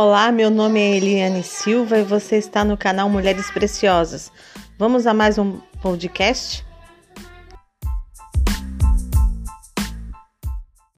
Olá, meu nome é Eliane Silva e você está no canal Mulheres Preciosas. Vamos a mais um podcast?